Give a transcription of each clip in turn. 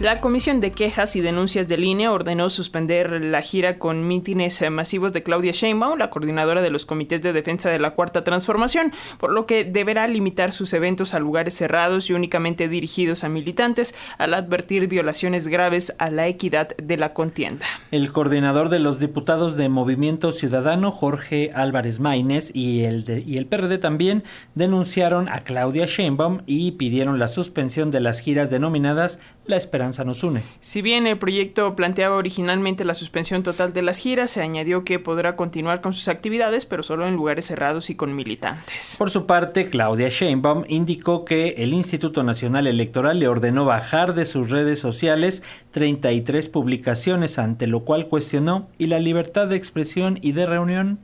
La Comisión de Quejas y Denuncias de Línea ordenó suspender la gira con mítines masivos de Claudia Sheinbaum, la coordinadora de los comités de defensa de la Cuarta Transformación, por lo que deberá limitar sus eventos a lugares cerrados y únicamente dirigidos a militantes, al advertir violaciones graves a la equidad de la contienda. El coordinador de los diputados de Movimiento Ciudadano, Jorge Álvarez Maínez, y el, de, y el PRD también denunciaron a Claudia Sheinbaum y pidieron la suspensión de las giras denominadas La Esperanza nos une. Si bien el proyecto planteaba originalmente la suspensión total de las giras, se añadió que podrá continuar con sus actividades, pero solo en lugares cerrados y con militantes. Por su parte, Claudia Sheinbaum indicó que el Instituto Nacional Electoral le ordenó bajar de sus redes sociales 33 publicaciones, ante lo cual cuestionó y la libertad de expresión y de reunión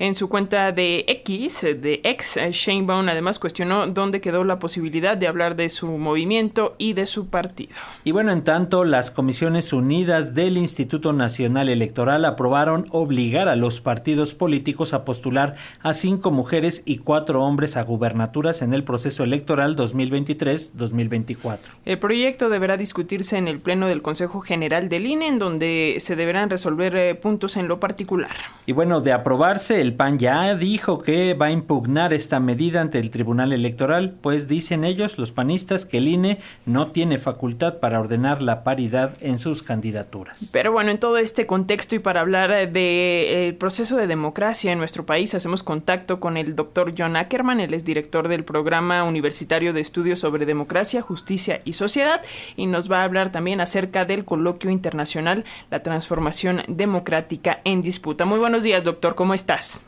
en su cuenta de X, de ex, Sheinbaum además cuestionó dónde quedó la posibilidad de hablar de su movimiento y de su partido. Y bueno, en tanto, las Comisiones Unidas del Instituto Nacional Electoral aprobaron obligar a los partidos políticos a postular a cinco mujeres y cuatro hombres a gubernaturas en el proceso electoral 2023-2024. El proyecto deberá discutirse en el Pleno del Consejo General del INE, en donde se deberán resolver eh, puntos en lo particular. Y bueno, de aprobarse el el PAN ya dijo que va a impugnar esta medida ante el Tribunal Electoral, pues dicen ellos, los panistas, que el INE no tiene facultad para ordenar la paridad en sus candidaturas. Pero bueno, en todo este contexto y para hablar del de, proceso de democracia en nuestro país, hacemos contacto con el doctor John Ackerman, él es director del Programa Universitario de Estudios sobre Democracia, Justicia y Sociedad, y nos va a hablar también acerca del coloquio internacional La transformación democrática en disputa. Muy buenos días, doctor, ¿cómo estás?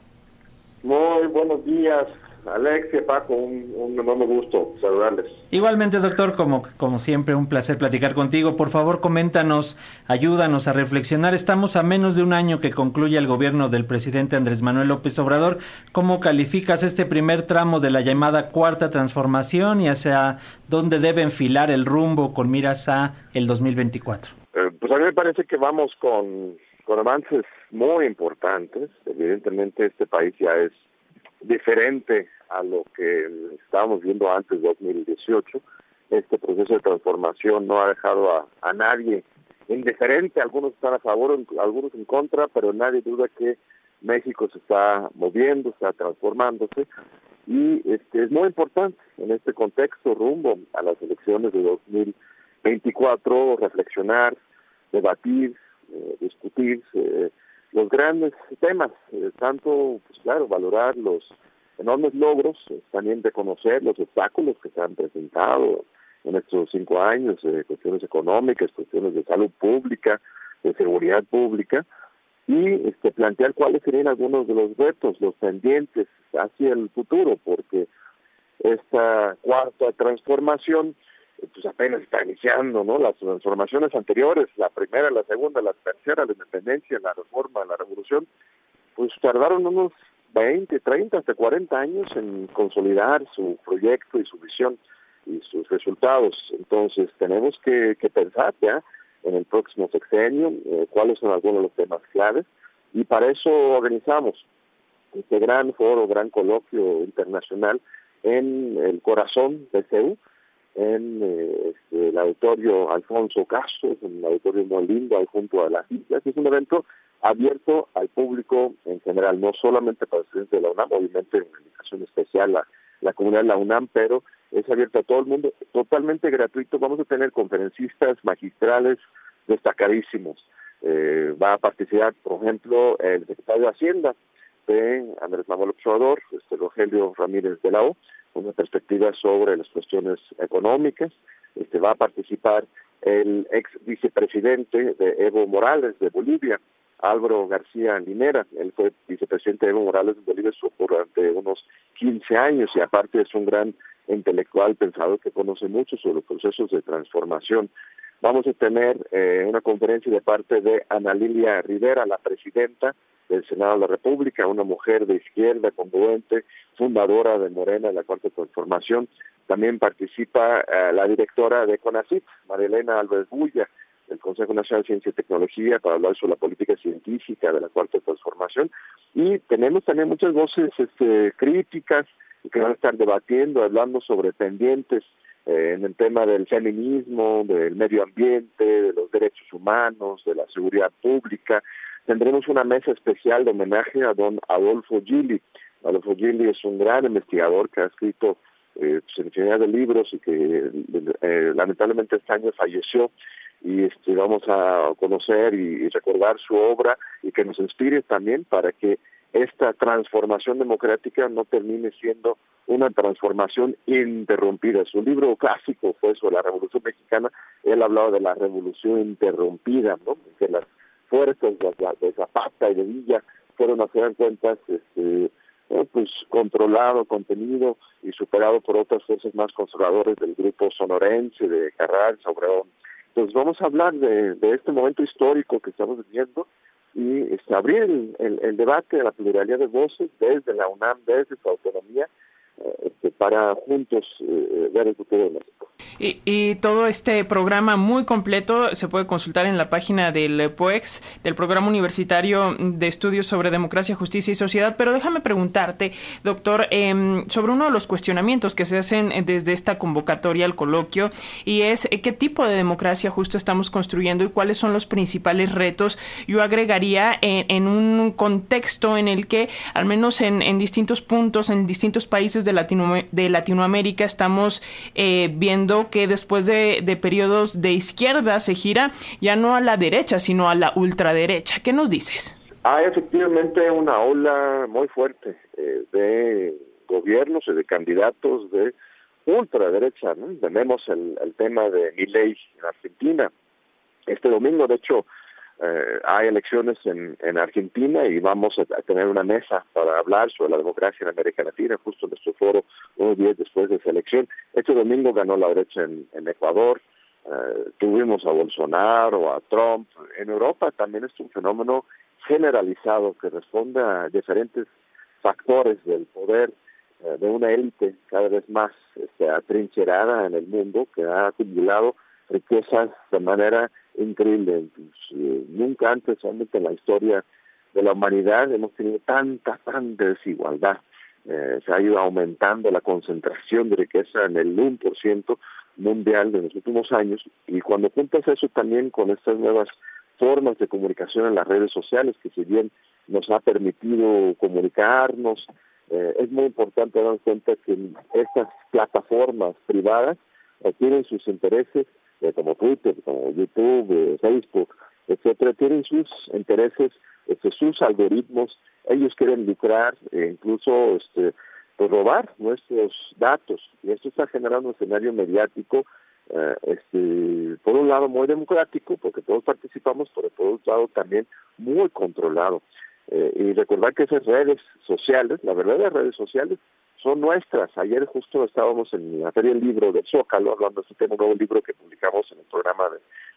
Muy buenos días, Alexia, Paco, un, un, enorme gusto saludarles. Igualmente, doctor, como, como siempre, un placer platicar contigo. Por favor, coméntanos, ayúdanos a reflexionar. Estamos a menos de un año que concluye el gobierno del presidente Andrés Manuel López Obrador. ¿Cómo calificas este primer tramo de la llamada cuarta transformación y hacia dónde debe enfilar el rumbo con miras a el 2024? Eh, pues a mí me parece que vamos con con avances muy importantes. Evidentemente este país ya es diferente a lo que estábamos viendo antes de 2018. Este proceso de transformación no ha dejado a, nadie indiferente, algunos están a favor, algunos en contra, pero nadie duda que México se está moviendo, está transformándose y este, es muy importante en este contexto rumbo a las elecciones de 2024 reflexionar, debatir, eh, discutir eh, los grandes temas, eh, tanto, pues claro, valorar los enormes logros, también reconocer los obstáculos que se han presentado en estos cinco años, cuestiones económicas, cuestiones de salud pública, de seguridad pública, y este, plantear cuáles serían algunos de los retos, los pendientes hacia el futuro, porque esta cuarta transformación pues apenas está iniciando, ¿no? Las transformaciones anteriores, la primera, la segunda, la tercera, la independencia, la reforma, la revolución, pues tardaron unos 20, 30, hasta 40 años en consolidar su proyecto y su visión y sus resultados. Entonces tenemos que, pensar ya en el próximo sexenio eh, cuáles son algunos de los temas claves y para eso organizamos este gran foro, gran coloquio internacional en el corazón de CEU, en eh, este, el auditorio Alfonso Castro, en el auditorio muy lindo ahí junto a las islas. Es un evento abierto al público en general, no solamente para estudiantes de la UNAM, obviamente en invitación especial a la comunidad de la UNAM, pero es abierto a todo el mundo, totalmente gratuito. Vamos a tener conferencistas magistrales destacadísimos. Eh, va a participar, por ejemplo, el secretario de Hacienda de Andrés Manuel Observador, este Rogelio Ramírez de la O, una perspectiva sobre las cuestiones económicas. Este, va a participar el ex vicepresidente de Evo Morales de Bolivia, Álvaro García Linera. Él fue vicepresidente de Evo Morales de Bolivia durante unos 15 años y aparte es un gran intelectual pensador que conoce mucho sobre los procesos de transformación. Vamos a tener eh, una conferencia de parte de Ana Lilia Rivera, la presidenta del Senado de la República, una mujer de izquierda congruente, fundadora de Morena de la Cuarta Transformación. También participa eh, la directora de CONACYT, Marilena Álvarez Bulla, del Consejo Nacional de Ciencia y Tecnología, para hablar sobre la política científica de la Cuarta Transformación. Y tenemos también muchas voces este, críticas que van a estar debatiendo, hablando sobre pendientes eh, en el tema del feminismo, del medio ambiente, de los derechos humanos, de la seguridad pública. Tendremos una mesa especial de homenaje a don Adolfo Gili. Adolfo Gili es un gran investigador que ha escrito eh, pues, de libros y que eh, lamentablemente este año falleció y este, vamos a conocer y, recordar su obra y que nos inspire también para que esta transformación democrática no termine siendo una transformación interrumpida. Su libro clásico fue sobre la Revolución Mexicana, él hablaba de la revolución interrumpida, ¿no? Fuerzas de, Zapata y de Villa fueron a hacer cuentas este, pues controlado, contenido y superado por otras fuerzas más conservadores del grupo sonorense, de Carral, Obregón. Entonces vamos a hablar de, este momento histórico que estamos viviendo y este, abrir el, debate de la pluralidad de voces desde la UNAM, desde su autonomía, eh, este, para juntos eh, ver el futuro de México. Y, todo este programa muy completo se puede consultar en la página del POEX, del Programa Universitario de Estudios sobre Democracia, Justicia y Sociedad. Pero déjame preguntarte, doctor, em, sobre uno de los cuestionamientos que se hacen desde esta convocatoria al coloquio, y es eh, qué tipo de democracia justo estamos construyendo y cuáles son los principales retos. Yo agregaría en, un contexto en el que, al menos en, distintos puntos, en distintos países de, Latino, de Latinoamérica, estamos eh, viendo que después de, de periodos de izquierda se gira ya no a la derecha, sino a la ultraderecha. ¿Qué nos dices? Hay efectivamente una ola muy fuerte eh, de gobiernos y de candidatos de ultraderecha. Tenemos el, el tema de Milei en Argentina. Este domingo, de hecho, eh, hay elecciones en, en, Argentina y vamos a, tener una mesa para hablar sobre la democracia en América Latina, justo en nuestro foro unos días después de esa elección. Este domingo ganó la derecha en, Ecuador, eh, tuvimos a Bolsonaro, a Trump. En Europa también es un fenómeno generalizado que responde a diferentes factores del poder eh, de una élite cada vez más este, atrincherada en el mundo que ha acumulado riquezas de manera increíble. Pues, eh, nunca antes, solamente en la historia de la humanidad, hemos tenido tanta, tanta desigualdad. Eh, se ha ido aumentando la concentración de riqueza en el 1% mundial de los últimos años y cuando juntas eso también con estas nuevas formas de comunicación en las redes sociales que si bien nos ha permitido comunicarnos, eh, es muy importante dar cuenta que estas plataformas privadas tienen sus intereses como Twitter, como YouTube, eh, Facebook, etcétera, tienen sus intereses, este, sus algoritmos, ellos quieren lucrar e incluso este, pues, robar nuestros datos y esto está generando un escenario mediático eh, este, por un lado muy democrático porque todos participamos, pero por otro lado también muy controlado. y recordar que esas redes sociales, la las redes sociales, son nuestras. Ayer justo estábamos en la Feria del Libro de Zócalo, hablando de este tema, nuevo libro que publicamos en el programa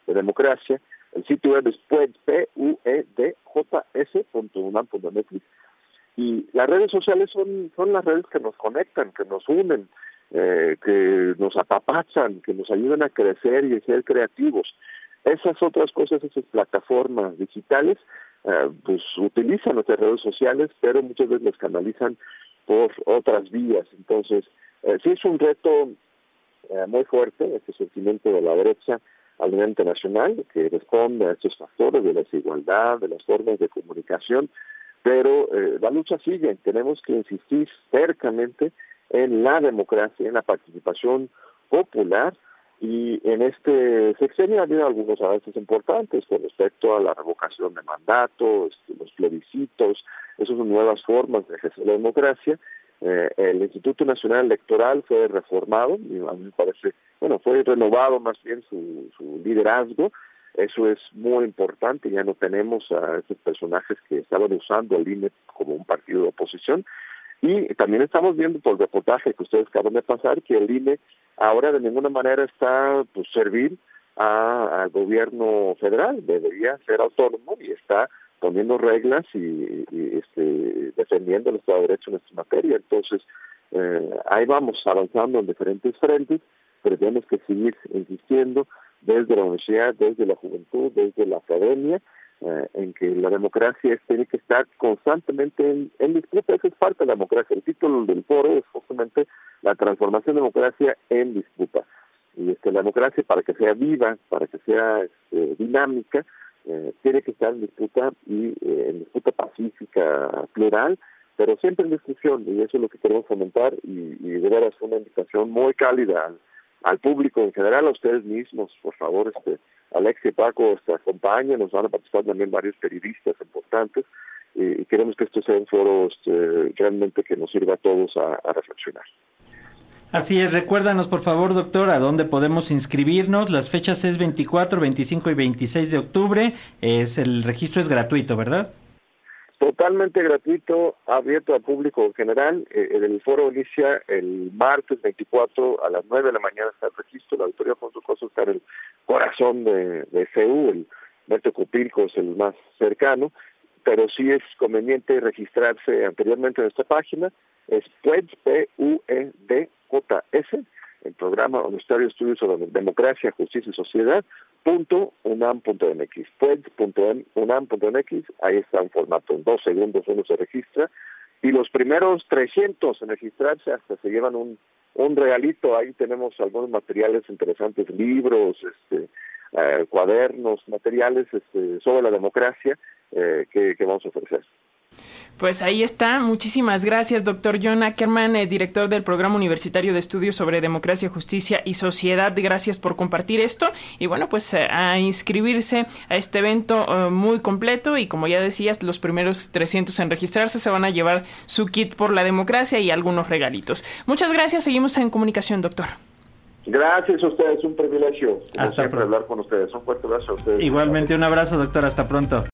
de, democracia. El sitio web es puedjs.unam.mx. Y las redes sociales son, son las redes que nos conectan, que nos unen, eh, que nos apapachan, que nos ayudan a crecer y a ser creativos. Esas otras cosas, esas plataformas digitales, eh, pues utilizan nuestras redes sociales, pero muchas veces las canalizan por otras vías. Entonces, eh, sí es un reto eh, muy fuerte este surgimiento de la derecha a nivel internacional que responde a estos factores de desigualdad, de las formas de comunicación, pero eh, la lucha sigue. Tenemos que insistir cercamente en la democracia, en la participación popular y en este sexenio ha habido algunos avances importantes con respecto a la revocación de mandato, este, los plebiscitos, esas son nuevas formas de ejercer la democracia. Eh, el Instituto Nacional Electoral fue reformado, a mí me parece, bueno, fue renovado más bien su, su liderazgo. Eso es muy importante, ya no tenemos a esos personajes que estaban usando al INE como un partido de oposición. Y también estamos viendo por el reportaje que ustedes acaban de pasar que el INE ahora de ninguna manera está pues servir al gobierno federal, debería ser autónomo y está poniendo reglas y, este, defendiendo el Estado de Derecho en esta materia. Entonces, eh, ahí vamos avanzando en diferentes frentes, pero tenemos que seguir insistiendo desde la universidad, desde la juventud, desde la academia, eh, en que la democracia tiene que estar constantemente en, disputa, eso es parte de la democracia. El título del foro es justamente la transformación de democracia en disputa. Y este, la democracia, para que sea viva, para que sea este, dinámica, eh, tiene que estar en disputa y eh, en disputa pacífica, plural, pero siempre en discusión, y eso es lo que queremos fomentar, y, y de una invitación muy cálida al, público en general, a ustedes mismos, por favor, este, Alex y Paco este, acompañen, nos van a participar también varios periodistas importantes, y, queremos que esto sea un foro este, realmente que nos sirva a todos a reflexionar. Así es, recuérdanos por favor, doctor, a dónde podemos inscribirnos. Las fechas es 24, 25 y 26 de octubre. Es el registro es gratuito, ¿verdad? Totalmente gratuito, abierto al público en general. Eh, el foro inicia el martes 24 a las 9 de la mañana está el registro. La auditoría su Coso está en el corazón de, de CEU, el Berto Cupilco es el más cercano, pero sí es conveniente registrarse anteriormente en esta página. Es PUED, P-U-E-D, JS, el programa Universitario Estudios sobre Democracia, Justicia y Sociedad, punto unam.mx, ahí está un formato, en dos segundos uno se registra, y los primeros 300 en registrarse hasta se llevan un, un regalito, ahí tenemos algunos materiales interesantes, libros, este, eh, cuadernos, materiales este, sobre la democracia eh, que vamos a ofrecer. Pues ahí está. Muchísimas gracias, doctor John Ackerman, eh, director del Programa Universitario de Estudios sobre Democracia, Justicia y Sociedad. Gracias por compartir esto. Y bueno, pues eh, a inscribirse a este evento eh, muy completo. Y como ya decías, los primeros 300 en registrarse se van a llevar su kit por la democracia y algunos regalitos. Muchas gracias. Seguimos en comunicación, doctor. Gracias a ustedes, un privilegio. Hasta pronto. hablar con ustedes. Un fuerte abrazo a ustedes. Igualmente, un abrazo, doctor. Hasta pronto.